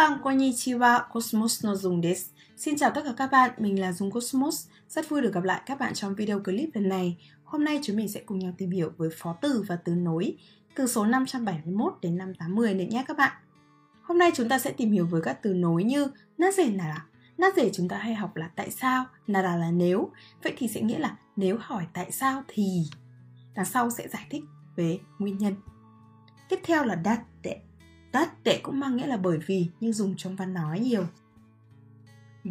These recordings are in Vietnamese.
Minasan konnichiwa, Cosmos no Dung desu. Xin chào tất cả các bạn, mình là Dung Cosmos. Rất vui được gặp lại các bạn trong video clip lần này. Hôm nay chúng mình sẽ cùng nhau tìm hiểu với phó từ và từ nối từ số 571 đến 580 nữa nhé các bạn. Hôm nay chúng ta sẽ tìm hiểu với các từ nối như naze nara. Naze chúng ta hay học là tại sao, nara là nếu. Vậy thì sẽ nghĩa là nếu hỏi tại sao thì đằng sau sẽ giải thích về nguyên nhân. Tiếp theo là datte. Datte cũng mang nghĩa là bởi vì nhưng dùng trong văn nói nhiều.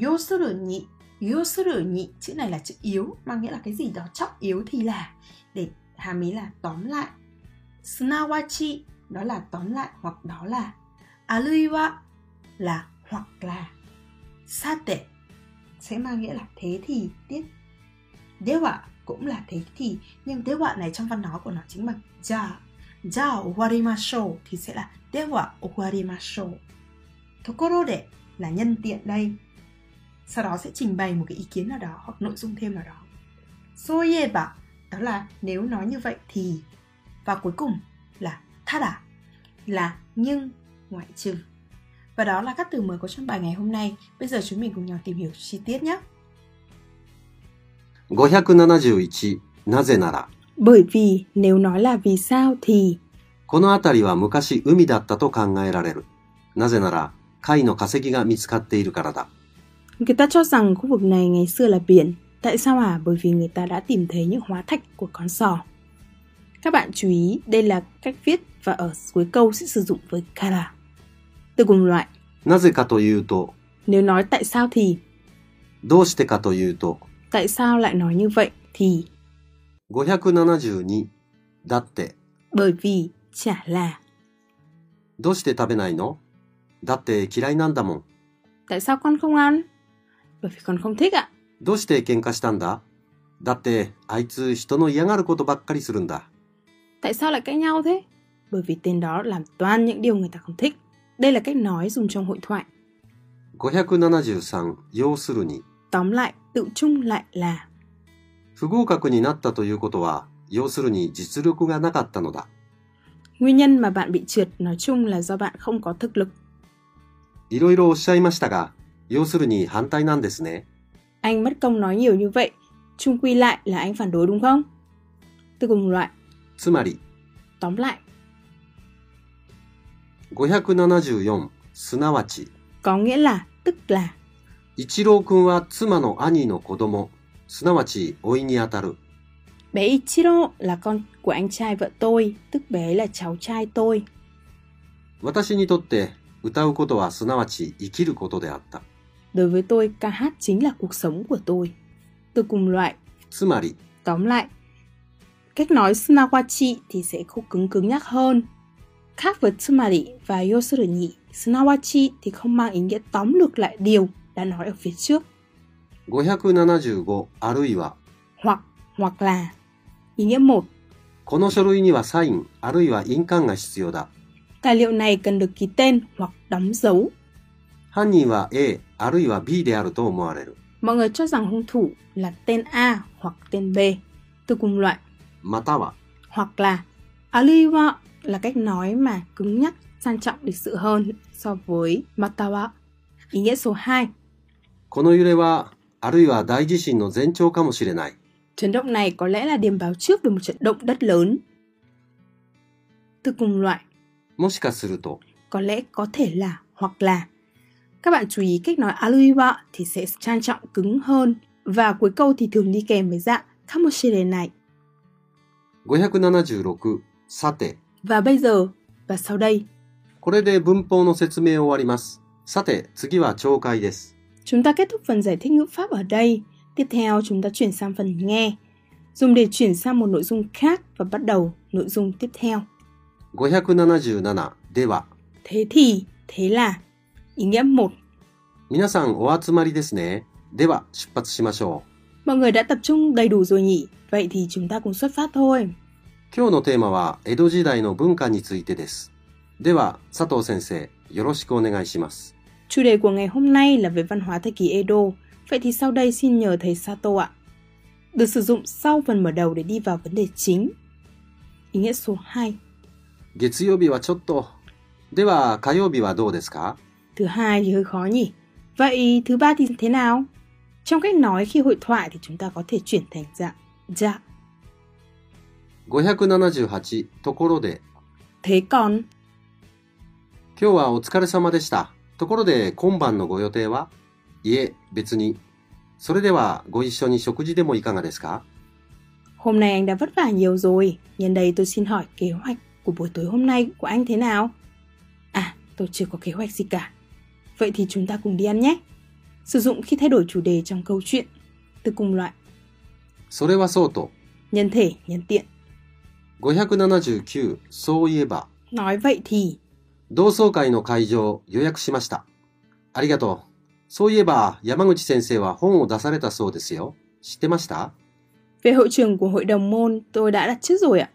Yosuru nhị Yosuru nhị chữ này là chữ yếu, mang nghĩa là cái gì đó trọng yếu thì là, để hàm ý là tóm lại. Sunawachi, đó là tóm lại hoặc đó là. Aluiwa là hoặc là. Sate sẽ mang nghĩa là thế thì tiếp. Dewa cũng là thế thì, nhưng dewa này trong văn nói của nó chính bằng ja. Ja owarimashou thì sẽ là dewa owarimashou. Tokoro de là nhân tiện đây sau đó sẽ trình bày một cái ý kiến nào đó hoặc nội dung thêm nào đó soyeba đó là nếu nói như vậy thì và cuối cùng là tada là nhưng ngoại trừ và đó là các từ mới có trong bài ngày hôm nay bây giờ chúng mình cùng nhau tìm hiểu chi tiết nhé 571なぜなら bởi vì nếu nói là vì sao thì この辺りは昔海だったと考えられる。なぜなら貝の化石が見つかっているからだ。 Người ta cho rằng khu vực này ngày xưa là biển. Tại sao à? Bởi vì người ta đã tìm thấy những hóa thạch của con sò. Các bạn chú ý, đây là cách viết và ở cuối câu sẽ sử dụng với kara. Từ cùng loại, なぜかというと、 nếu nói tại sao thì, どうしてかというと、 tại sao lại nói như vậy thì, 572だって、 bởi vì chả là. どうして食べないのだって嫌いなんだもん。 Tại sao con không ăn? Bởi vì con không thích ạ. どうして喧嘩したんだだってあいつ人の嫌がることばっかりするんだ。 Tại sao lại cãi nhau thế? Bởi vì tên đó làm toàn những điều người ta không thích. Đây là cách nói dùng trong hội thoại. 573要するに、 Tóm lại, tự chung lại là 不合格になったということは、要するに実力がなかったのだ。Nguyên nhân mà bạn bị trượt nói chung là do bạn không có thực lực. いろいろおっしゃいましたが、要するに反対なんですね。Anh mất công nói nhiều như vậy. Chung quy lại là anh phản đối đúng không? Từ cùng loại, つまり、tóm lại, 574すなわち、có nghĩa là, tức là. 一郎くんは妻の兄の子供、すなわち老いにあたる。 Bé Ichiro là con của anh trai vợ tôi, tức bé ấy là cháu trai tôi. 私にとって歌うことはすなわち生きることであった。 Đối với tôi, ca hát chính là cuộc sống của tôi. Từ cùng loại, つまり、 tóm lại. Cách nói sunawachi thì sẽ không cứng cứng nhắc hơn. Khác với tsumari và yosuru ni, sunawachi thì không mang ý nghĩa tóm lược lại điều đã nói ở phía trước. 575あるいは、 Hoặc, hoặc là. Ý nghĩa 1. この書類にはサインあるいは印鑑が必要だ。 Tài liệu này cần được ký tên hoặc đóng dấu. 犯人は A あるいは B であると思われる。 Mọi người cho rằng hung thủ là tên A hoặc tên B. Từ cùng loại, または、 hoặc là Aliwa là cách nói mà cứng nhắc, sang trọng lịch sự hơn so với Matawa. Ý nghĩa số 2. この揺れは、 あるいは大地震の前兆かもしれない。 Chấn động này có lẽ là điểm báo trước về một trận động đất lớn. Từ cùng loại, もしかすると、 có lẽ có thể là hoặc là. Các bạn chú ý cách nói Aliwa thì sẽ trang trọng cứng hơn và cuối câu thì thường đi kèm với dạng kamoshirenai. 576、さて、 Và bây giờ và sau đây, これで文法の説明を終わります。さて、次は聴解です。 chúng ta kết thúc phần giải thích ngữ pháp ở đây. Tiếp theo chúng ta chuyển sang phần nghe. Dùng để chuyển sang một nội dung khác và bắt đầu nội dung tiếp theo. 577では、 Thế thì, thế là. Ý nghĩa 1. 皆さんお集まりですね。では、出発しましょ Mọi người đã tập trung đầy đủ rồi nhỉ? Vậy thì chúng ta cùng xuất phát thôi. う。今日のテーマは、江戸時代の文化についてです。では、佐藤先生、よろしくお願いします。 Chủ đề của ngày hôm nay là về văn hóa thời kỳ Edo. Vậy thì sau đây xin nhờ thầy Sato ạ. Được sử dụng sau phần mở đầu để đi vào vấn đề chính. Ý nghĩa số 2. 月曜日はちょっと。では、火曜日はどうですか Thứ thứ hai thì hơi khó nhỉ. Vậy thứ ba thì thế nào? Trong cách nói khi hội thoại thì chúng ta có thể chuyển thành dạng dạ. 578ところで Thế còn 今日はお疲れ様でした。 ところで今晩のご予定はいえ、別に。それではご一緒に食事でもいかがですか hôm nay anh đã vất vả nhiều rồi. Nhân đây tôi xin hỏi kế hoạch của buổi tối hôm nay của anh thế nào? À, tôi chưa có kế hoạch gì cả. Vậy thì chúng ta cùng đi ăn nhé. Sử dụng khi thay đổi chủ đề trong câu chuyện. Từ cùng loại, それはそうと。 nhân thể, nhân tiện. 579そういえば Nói vậy thì 同窓会の会場予約しました。ありがとう。そういえば山口先生は本を出されたそうですよ。知ってました về hội trường của hội đồng môn tôi đã đặt trước rồi ạ.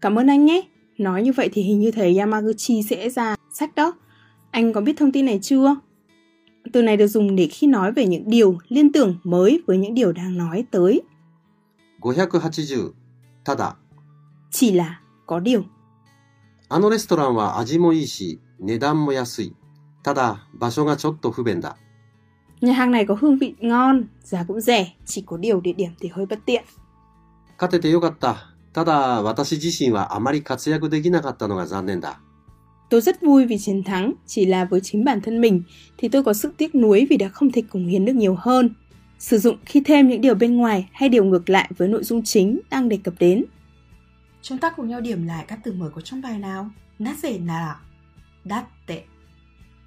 Cảm ơn anh nhé. Nói như vậy thì hình như thầy Yamaguchi sẽ ra sách đó. Anh có biết thông tin này chưa? Từ này được dùng để khi nói về những điều liên tưởng mới với những điều đang nói tới. 580ただ Chỉ là có điều. あのレストランは味もいいし値段も安い。ただ場所がちょっと不便だ。 Nhà hàng này có hương vị ngon, giá cũng rẻ, chỉ có điều địa điểm thì hơi bất tiện. 勝ててよかった。ただ私自身はあまり活躍できなかったのが残念だ。 Tôi rất vui vì chiến thắng, chỉ là với chính bản thân mình thì tôi có sức tiếc nuối vì đã không thể cống hiến được nhiều hơn. Sử dụng khi thêm những điều bên ngoài hay điều ngược lại với nội dung chính đang đề cập đến. Chúng ta cùng nhau điểm lại các từ mới có trong bài nào. Naze nara, datte,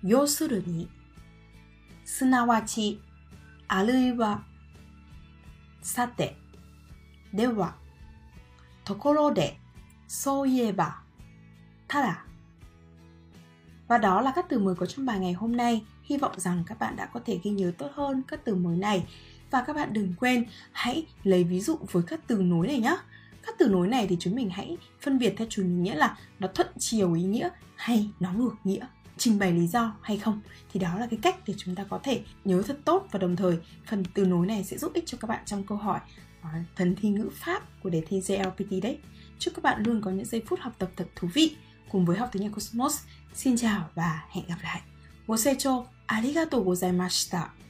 yosuru ni, sunawachi, aruiwa, sate, dewa, tokoro de, soieba, tada. Và đó là các từ mới có trong bài ngày hôm nay. Hy vọng rằng các bạn đã có thể ghi nhớ tốt hơn các từ mới này. Và các bạn đừng quên hãy lấy ví dụ với các từ nối này nhé Các từ nối này thì chúng mình hãy phân biệt theo chủ nghĩa là nó thuận chiều ý nghĩa hay nó ngược nghĩa trình bày lý do hay không thì đó là cái cách để chúng ta có thể nhớ thật tốt và đồng thời phần từ nối này sẽ giúp ích cho các bạn trong câu hỏi uh, phần thi ngữ pháp của đề thi JLPT đấy chúc các bạn luôn có những giây phút học tập thật thú vị cùng với học tiếng Nhật Cosmos xin chào và hẹn gặp lại ご清聴ありがとうございました。